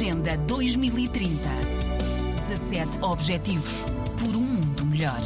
Agenda 2030. 17 Objetivos por um mundo melhor.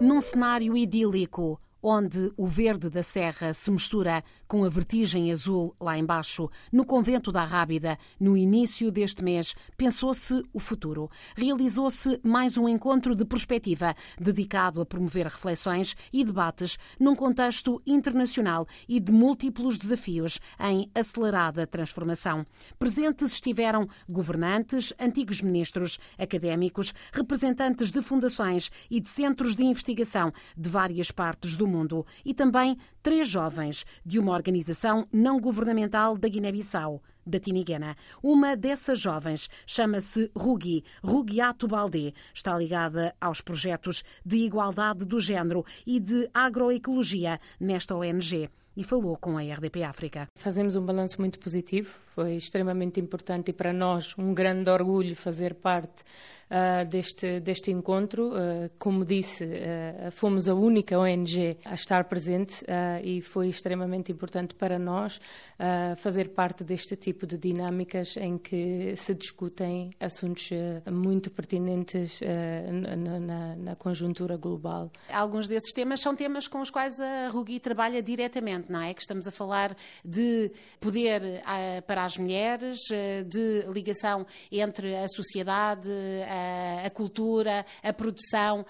Num cenário idílico, onde o verde da serra se mistura com a vertigem azul lá embaixo, no convento da Rábida, no início deste mês, pensou-se o futuro. Realizou-se mais um encontro de perspectiva, dedicado a promover reflexões e debates num contexto internacional e de múltiplos desafios em acelerada transformação. Presentes estiveram governantes, antigos ministros, académicos, representantes de fundações e de centros de investigação de várias partes do mundo e também três jovens de uma organização não governamental da Guiné-Bissau, da Tiniguena. Uma dessas jovens chama-se Rugi, Rugiato Baldé. Está ligada aos projetos de igualdade do género e de agroecologia nesta ONG e falou com a RDP África. Fazemos um balanço muito positivo, foi extremamente importante e para nós um grande orgulho fazer parte uh, deste, deste encontro. Uh, como disse, uh, fomos a única ONG a estar presente e foi extremamente importante para nós fazer parte deste tipo de dinâmicas em que se discutem assuntos muito pertinentes na, na, na, conjuntura global. Alguns desses temas são temas com os quais a Rugui trabalha diretamente, não é? Que estamos a falar de poder para as mulheres, de ligação entre a sociedade, a a cultura, a produção,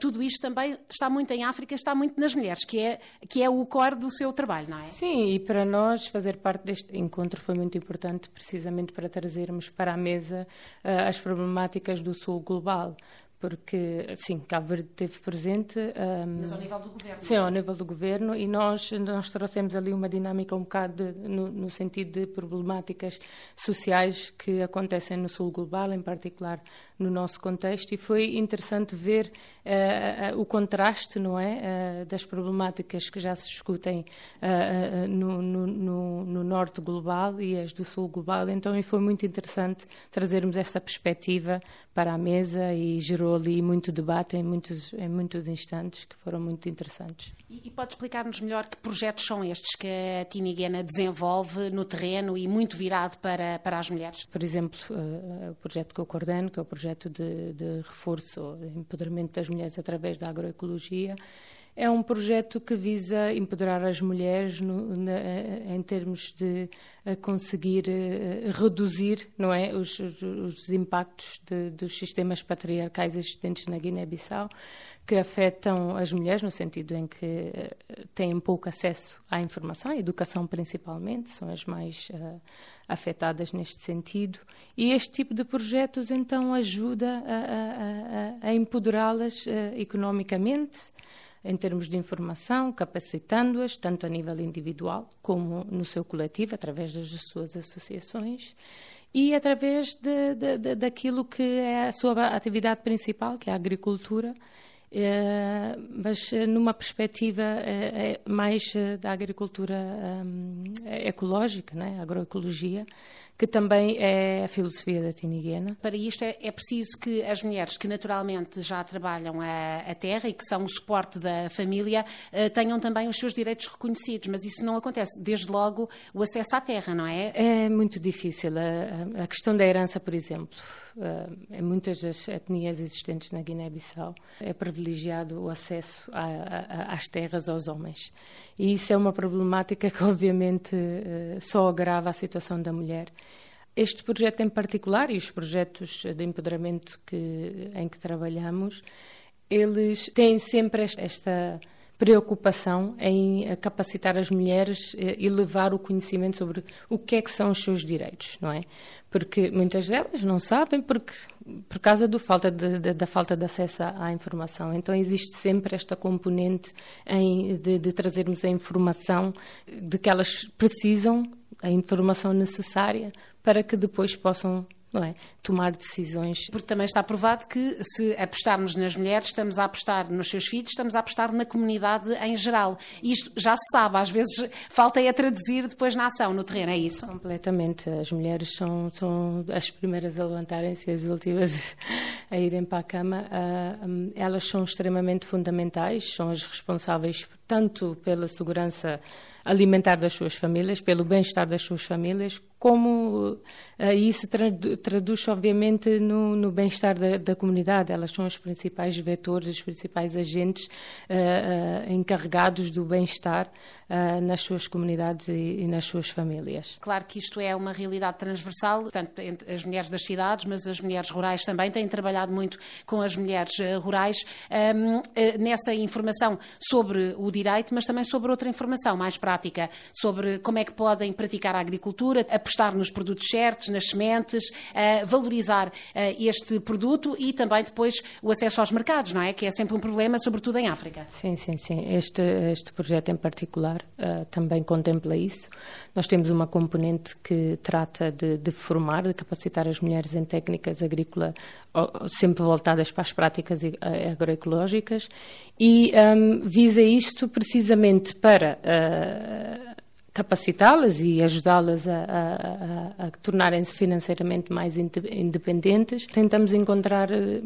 tudo isto também está muito em África, está muito nas mulheres, que é, que é o core do seu trabalho, não é? Sim, e para nós fazer parte deste encontro foi muito importante, precisamente para trazermos para a mesa uh, as problemáticas do Sul global porque, sim, Cabo Verde esteve presente. Um, Mas ao nível do governo? Sim, ao nível do governo, e nós, nós trouxemos ali uma dinâmica um bocado de, no, no, sentido de problemáticas sociais que acontecem no Sul Global, em particular no nosso contexto, e foi interessante ver uh, uh, o contraste, não é, uh, das problemáticas que já se discutem no, no, no, no Norte Global e as do Sul Global, então e foi muito interessante trazermos essa perspectiva para a mesa e gerou ali muito debate em muitos, em muitos instantes que foram muito interessantes. E, e pode explicar-nos melhor que projetos são estes que a Timiguena desenvolve no terreno e muito virado para, para as mulheres? Por exemplo, o projeto que eu coordeno, que é o projeto de, de reforço, empoderamento das mulheres através da agroecologia, é um projeto que visa empoderar as mulheres no, na, em termos de conseguir uh, reduzir não é, os, os, os impactos de, dos sistemas patriarcais existentes na Guiné-Bissau, que afetam as mulheres no sentido em que uh, têm pouco acesso à informação, à educação principalmente, são as mais uh, afetadas neste sentido. E este tipo de projetos então ajuda a, a, a, a empoderá-las economicamente em termos de informação, capacitando-as, tanto a nível individual como no seu coletivo, através das suas associações e através de, de, de, daquilo que é a sua atividade principal, que é a agricultura, mas numa perspectiva é mais da agricultura um, ecológica, né? agroecologia, que também é a filosofia da Tiniguena. Para isto é, é, preciso que as mulheres que naturalmente já trabalham a, a terra e que são o suporte da família tenham também os seus direitos reconhecidos, mas isso não acontece. Desde logo o acesso à terra, não é? É muito difícil. A, a questão da herança, por exemplo, uh, em muitas das etnias existentes na Guiné-Bissau é privilegiado o acesso a, a, às terras aos homens. E isso é uma problemática que obviamente uh, só agrava a situação da mulher. Este projeto em particular e os projetos de empoderamento que, em que trabalhamos, eles têm sempre esta preocupação em capacitar as mulheres eh, e levar o conhecimento sobre o que é que são os seus direitos, não é? Porque muitas delas não sabem porque por causa do falta de, de, da falta de acesso à, informação. Então existe sempre esta componente em, de, de trazermos a informação de que elas precisam, a informação necessária para que depois possam não é? tomar decisões. Porque também está provado que se apostarmos nas mulheres, estamos a apostar nos seus filhos, estamos a apostar na comunidade em geral. Isto já se sabe, às vezes falta é traduzir depois na ação, no terreno, é isso? Completamente. As mulheres são, são as primeiras a levantarem-se e as últimas a irem para a cama. Uh, elas são extremamente fundamentais, são as responsáveis tanto pela segurança alimentar das suas famílias, pelo bem-estar das suas famílias, como uh, isso traduz, obviamente, no, no bem-estar da, da, comunidade. Elas são os principais vetores, os principais agentes uh, uh, encarregados do bem-estar nas suas comunidades e, e, nas suas famílias. Claro que isto é uma realidade transversal, tanto entre as mulheres das cidades, mas as mulheres rurais também têm trabalhado muito com as mulheres rurais um, nessa informação sobre o direito, mas também sobre outra informação mais prática, sobre como é que podem praticar a agricultura, apostar nos produtos certos, nas sementes, valorizar este produto e também depois o acesso aos mercados, não é? Que é sempre um problema, sobretudo em África. Sim, sim, sim. Este, este projeto em particular uh, também contempla isso. Nós temos uma componente que trata de, de formar, de capacitar as mulheres em técnicas agrícolas sempre voltadas para as práticas agroecológicas e um, visa isto precisamente para uh, capacitá-las e ajudá-las a, a, a, a tornarem-se financeiramente mais independentes. Tentamos encontrar eh,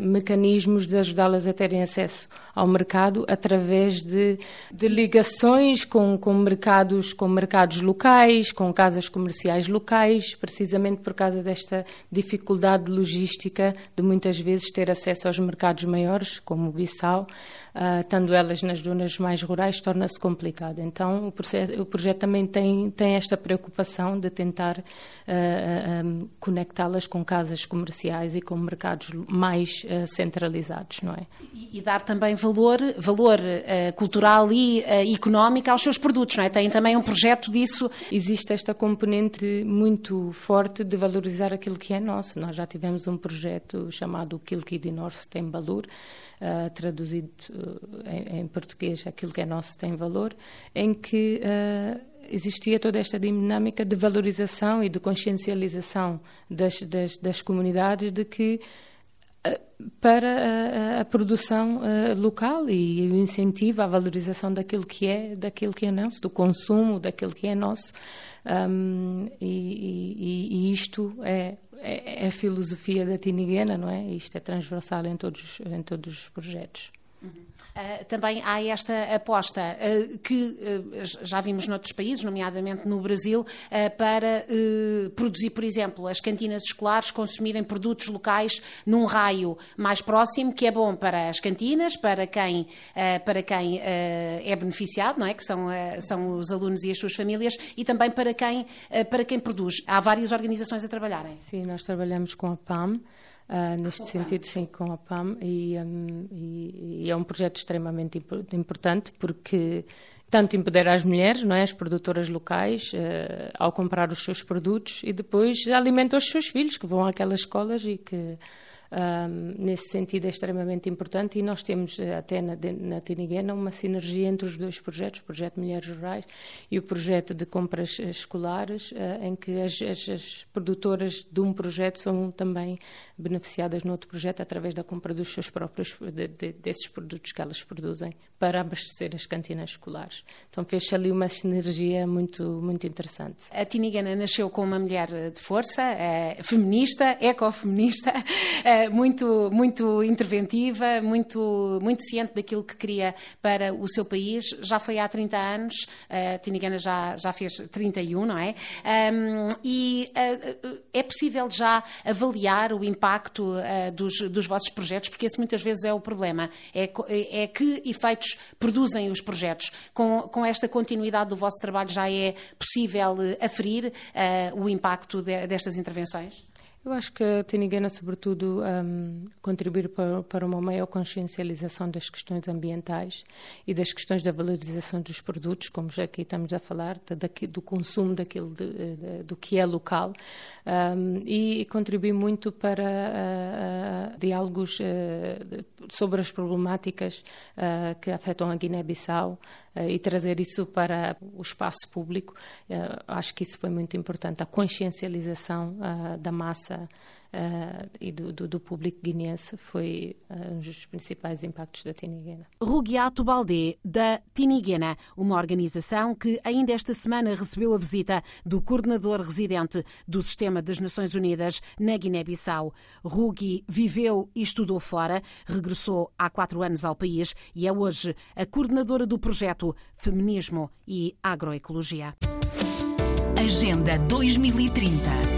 mecanismos de ajudá-las a terem acesso ao mercado através de, de ligações com, com, mercados, com mercados locais, com casas comerciais locais, precisamente por causa desta dificuldade logística de muitas vezes ter acesso aos mercados maiores, como o Bissau, uh, estando elas nas zonas mais rurais, torna-se complicado. Então, o, processo, o, projeto também tem, tem esta preocupação de tentar uh, uh, um, conectá-las com casas comerciais e com mercados mais centralizados, não é? E, e, dar também valor, valor cultural e económico aos seus produtos, não é? Tem também um projeto disso. Existe esta componente muito forte de valorizar aquilo que é nosso. Nós já tivemos um projeto chamado Kilki de North tem valor, uh, traduzido uh, em, em, português, aquilo que é nosso tem valor, em que uh, existia toda esta dinâmica de valorização e de consciencialização das, das, das comunidades de que para a, a, produção uh, local e o incentivo à valorização daquilo que é daquilo que é nosso, do consumo daquilo que é nosso um, e, e, e, isto é é, é a filosofia da Tiniguena, não é? Isto é transversal em todos, em todos os projetos. Uh, também há esta aposta uh, que uh, já vimos noutros países, nomeadamente no Brasil, para produzir, por exemplo, as cantinas escolares consumirem produtos locais num raio mais próximo, que é bom para as cantinas, para quem, para quem é beneficiado, não é? que são, são os alunos e as suas famílias, e também para quem, para quem produz. Há várias organizações a trabalharem. Sim, nós trabalhamos com a PAM. Uh, neste sentido, sim, com a PAM, e, um, e, e, é um projeto extremamente importante porque tanto empodera as mulheres, não é, as produtoras locais, uh, ao comprar os seus produtos e depois alimenta os seus filhos que vão àquelas escolas e que um, nesse sentido é extremamente importante e nós temos eh, até na, na Tiniguena uma sinergia entre os dois projetos, o projeto Mulheres Rurais e o projeto de compras eh, escolares, uh, em que as, as, as, produtoras de um projeto são também beneficiadas no outro projeto através da compra dos seus próprios, de, de, desses produtos que elas produzem para abastecer as cantinas escolares. Então fez-se ali uma sinergia muito, muito interessante. A Tiniguena nasceu com uma mulher de força, é, feminista, ecofeminista, é, muito, muito interventiva, muito, muito ciente daquilo que queria para o seu país. Já foi há 30 anos, a Tinigana já, já fez 31, não é? Um, e uh, é possível já avaliar o impacto uh, dos, dos vossos projetos, porque esse muitas vezes é o problema. É, é que efeitos produzem os projetos. Com, com esta continuidade do vosso trabalho já é possível aferir uh, o impacto de, destas intervenções? Eu acho que a Tiniguena, sobretudo, um, para, para, uma maior consciencialização das questões ambientais e das questões da valorização dos produtos, como já aqui estamos a falar, de, do consumo daquilo de, de, do que é local, um, e contribuir muito para uh, uh, diálogos uh, sobre as problemáticas que afetam a Guiné-Bissau e trazer isso para o espaço público. acho que isso foi muito importante, a consciencialização da massa uh, uh, e do, do, do, público guineense foi uh, um dos principais impactos da Tiniguena. Rugiato Baldé, da Tiniguena, uma organização que ainda esta semana recebeu a visita do coordenador residente do Sistema das Nações Unidas na Guiné-Bissau. Rugi viveu e estudou fora, regressou há quatro anos ao país e é hoje a coordenadora do projeto Feminismo e Agroecologia. Agenda 2030